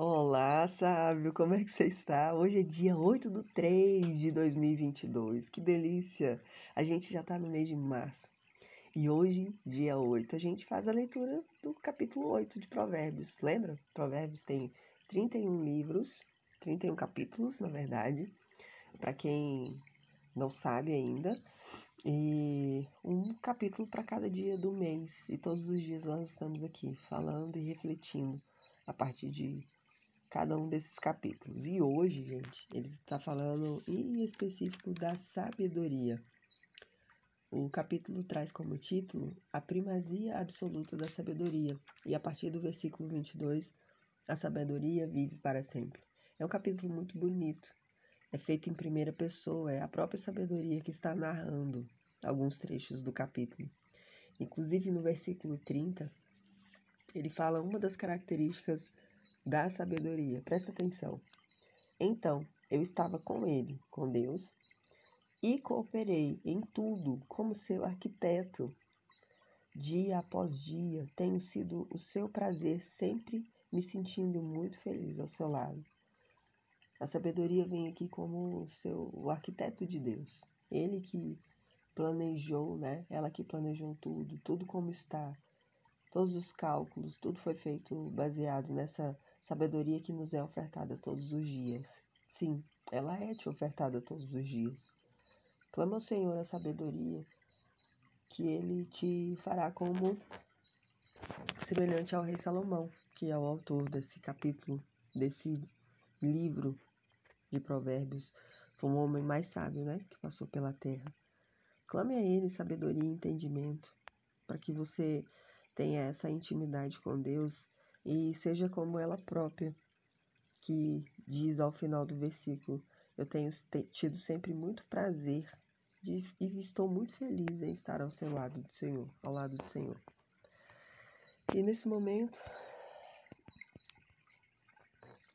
Olá, sábio, como é que você está? Hoje é dia 8 do 3 de 2022, que delícia! A gente já está no mês de março e hoje, dia 8, a gente faz a leitura do capítulo 8 de Provérbios. Lembra? Provérbios tem 31 livros, 31 capítulos, na verdade, para quem não sabe ainda, e um capítulo para cada dia do mês. E todos os dias nós estamos aqui falando e refletindo a partir de cada um desses capítulos. E hoje, gente, ele está falando em específico da sabedoria. O capítulo traz como título a primazia absoluta da sabedoria, e a partir do versículo 22, a sabedoria vive para sempre. É um capítulo muito bonito. É feito em primeira pessoa, é a própria sabedoria que está narrando alguns trechos do capítulo. Inclusive no versículo 30, ele fala uma das características da sabedoria. Presta atenção. Então, eu estava com ele, com Deus, e cooperei em tudo como seu arquiteto. Dia após dia, tenho sido o seu prazer, sempre me sentindo muito feliz ao seu lado. A sabedoria vem aqui como o seu o arquiteto de Deus. Ele que planejou, né? Ela que planejou tudo, tudo como está. Todos os cálculos, tudo foi feito baseado nessa sabedoria que nos é ofertada todos os dias. Sim, ela é te ofertada todos os dias. Clama ao Senhor a sabedoria, que ele te fará como semelhante ao rei Salomão, que é o autor desse capítulo, desse livro de Provérbios. Foi um homem mais sábio, né, que passou pela terra. Clame a ele sabedoria e entendimento, para que você tenha essa intimidade com Deus e seja como ela própria, que diz ao final do versículo: Eu tenho tido sempre muito prazer de, e estou muito feliz em estar ao seu lado do Senhor, ao lado do Senhor. E nesse momento,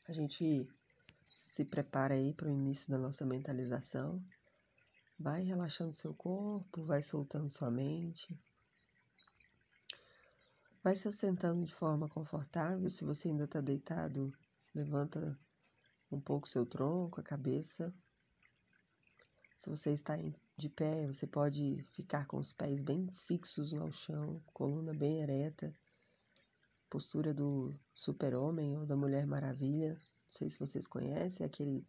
a gente se prepara aí para o início da nossa mentalização. Vai relaxando seu corpo, vai soltando sua mente. Vai se assentando de forma confortável. Se você ainda está deitado, levanta um pouco seu tronco, a cabeça. Se você está de pé, você pode ficar com os pés bem fixos ao chão, coluna bem ereta, postura do super-homem ou da Mulher Maravilha. Não sei se vocês conhecem, é aquele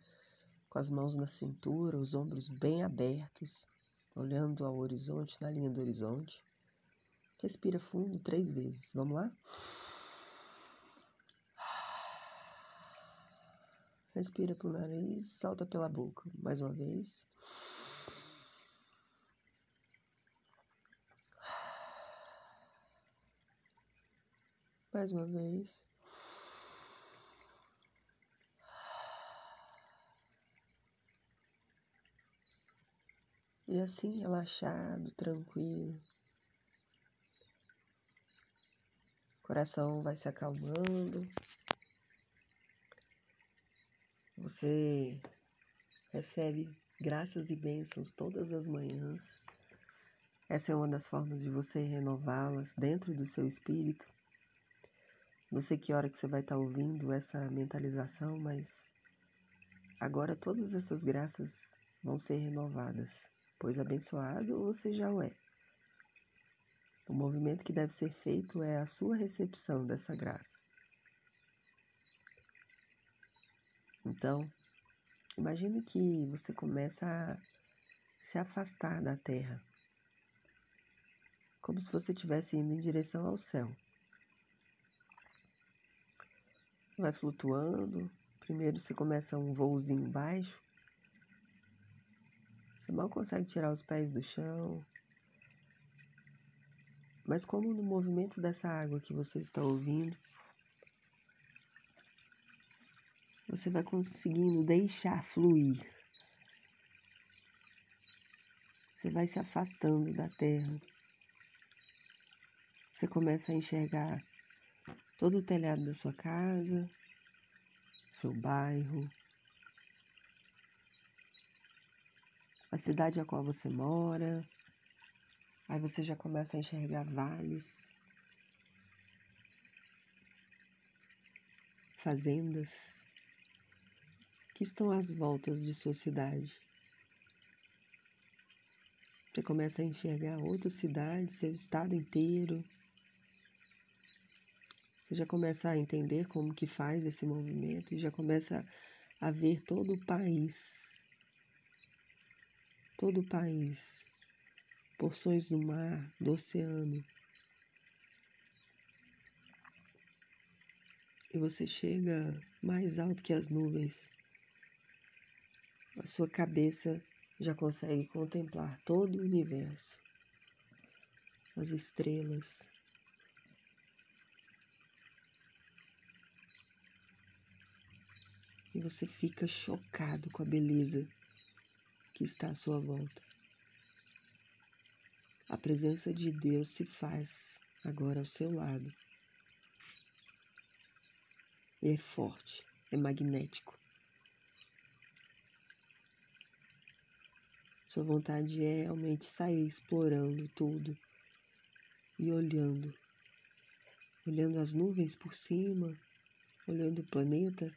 com as mãos na cintura, os ombros bem abertos, olhando ao horizonte, na linha do horizonte. Respira fundo três vezes. Vamos lá? Respira pelo nariz, solta pela boca. Mais uma vez. Mais uma vez. E assim, relaxado, tranquilo. Coração vai se acalmando. Você recebe graças e bênçãos todas as manhãs. Essa é uma das formas de você renová-las dentro do seu espírito. Não sei que hora que você vai estar ouvindo essa mentalização, mas agora todas essas graças vão ser renovadas, pois abençoado você já o é. O movimento que deve ser feito é a sua recepção dessa graça. Então, imagine que você começa a se afastar da terra, como se você estivesse indo em direção ao céu. Vai flutuando, primeiro você começa um voozinho baixo, você mal consegue tirar os pés do chão, mas como no movimento dessa água que você está ouvindo, você vai conseguindo deixar fluir. Você vai se afastando da terra. Você começa a enxergar todo o telhado da sua casa, seu bairro, a cidade a qual você mora, Aí você já começa a enxergar vales, fazendas que estão às voltas de sua cidade. Você começa a enxergar outras cidades, seu estado inteiro. Você já começa a entender como que faz esse movimento e já começa a ver todo o país. Todo o país. Porções do mar, do oceano. E você chega mais alto que as nuvens. A sua cabeça já consegue contemplar todo o universo, as estrelas. E você fica chocado com a beleza que está à sua volta. A presença de Deus se faz agora ao seu lado. E é forte, é magnético. Sua vontade é realmente sair explorando tudo e olhando. Olhando as nuvens por cima, olhando o planeta,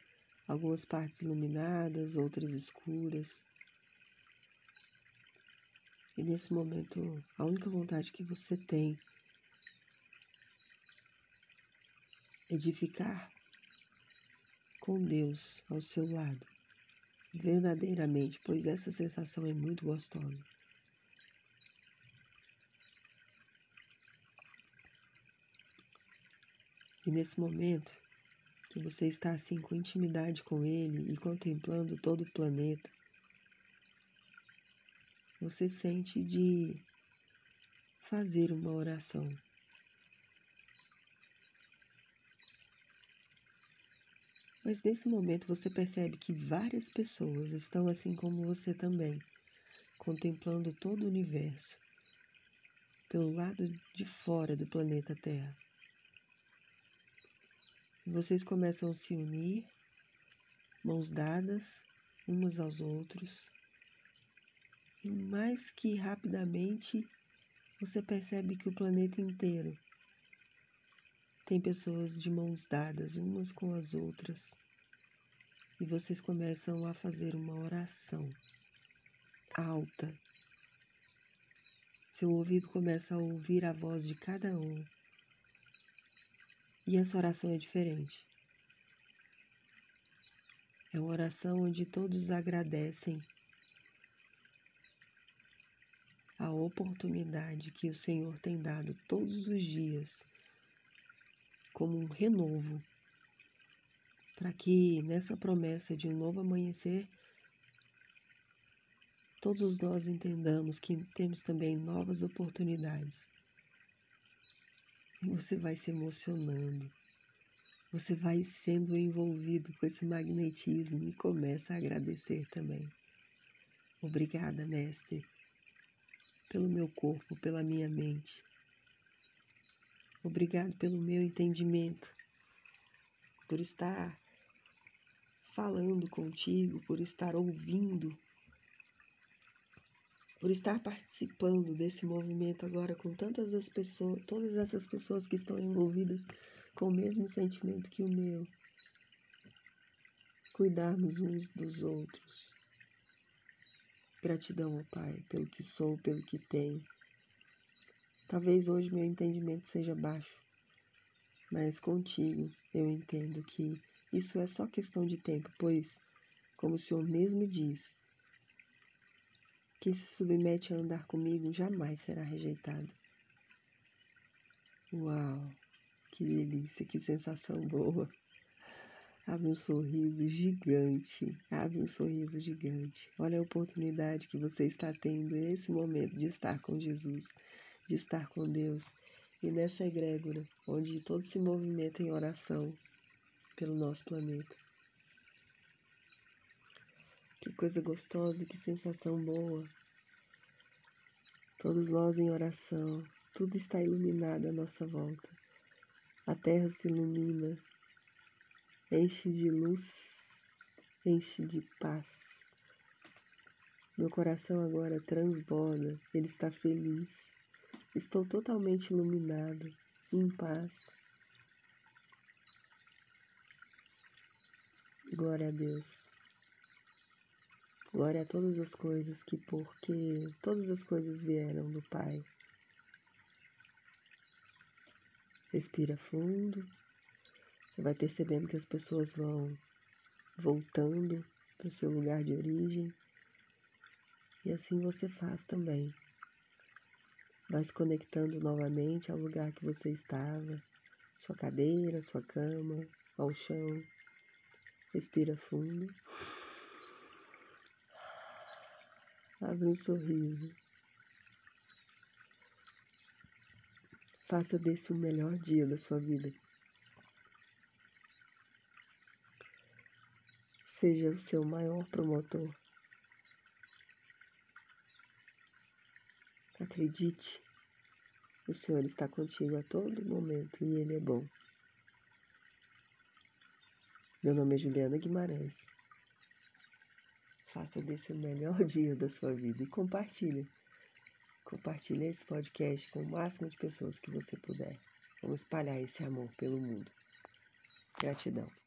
algumas partes iluminadas, outras escuras. E nesse momento, a única vontade que você tem é de ficar com Deus ao seu lado verdadeiramente, pois essa sensação é muito gostosa. E nesse momento que você está assim com intimidade com Ele e contemplando todo o planeta, você sente de fazer uma oração. Mas nesse momento você percebe que várias pessoas estão assim como você também, contemplando todo o universo pelo lado de fora do planeta Terra. E vocês começam a se unir, mãos dadas, uns aos outros, e mais que rapidamente você percebe que o planeta inteiro tem pessoas de mãos dadas umas com as outras e vocês começam a fazer uma oração alta. Seu ouvido começa a ouvir a voz de cada um e essa oração é diferente. É uma oração onde todos agradecem a oportunidade que o Senhor tem dado todos os dias como um renovo, para que nessa promessa de um novo amanhecer, todos nós entendamos que temos também novas oportunidades. E você vai se emocionando, você vai sendo envolvido com esse magnetismo e começa a agradecer também. Obrigada, Mestre, pelo meu corpo, pela minha mente. Obrigado pelo meu entendimento, por estar falando contigo, por estar ouvindo, por estar participando desse movimento agora com tantas as pessoas, todas essas pessoas que estão envolvidas com o mesmo sentimento que o meu. Cuidarmos uns dos outros. Gratidão ao Pai pelo que sou, pelo que tenho. Talvez hoje meu entendimento seja baixo, mas contigo eu entendo que isso é só questão de tempo, pois, como o Senhor mesmo diz, que se submete a andar comigo jamais será rejeitado. Uau, que delícia, que sensação boa. Abre um sorriso gigante, abre um sorriso gigante. Olha a oportunidade que você está tendo nesse momento de estar com Jesus de estar com Deus e nessa egrégora onde todo se movimenta em oração pelo nosso planeta. Que coisa gostosa, que sensação boa. Todos nós em oração, tudo está iluminado à nossa volta. A terra se ilumina, enche de luz, enche de paz. Meu coração agora transborda, ele está feliz. Estou totalmente iluminado, em paz. Glória a Deus. Glória a todas as coisas que, porque todas as coisas vieram do Pai. Respira fundo. Você vai percebendo que as pessoas vão voltando para o seu lugar de origem. E assim você faz também. Vai se conectando novamente ao lugar que você estava, sua cadeira, sua cama, ao chão. Respira fundo. Abre um sorriso. Faça desse o melhor dia da sua vida. Seja o seu maior promotor. Acredite, o Senhor está contigo a todo momento e Ele é bom. Meu nome é Juliana Guimarães. Faça desse o melhor dia da sua vida e compartilhe. Compartilhe esse podcast com o máximo de pessoas que você puder. Vamos espalhar esse amor pelo mundo. Gratidão.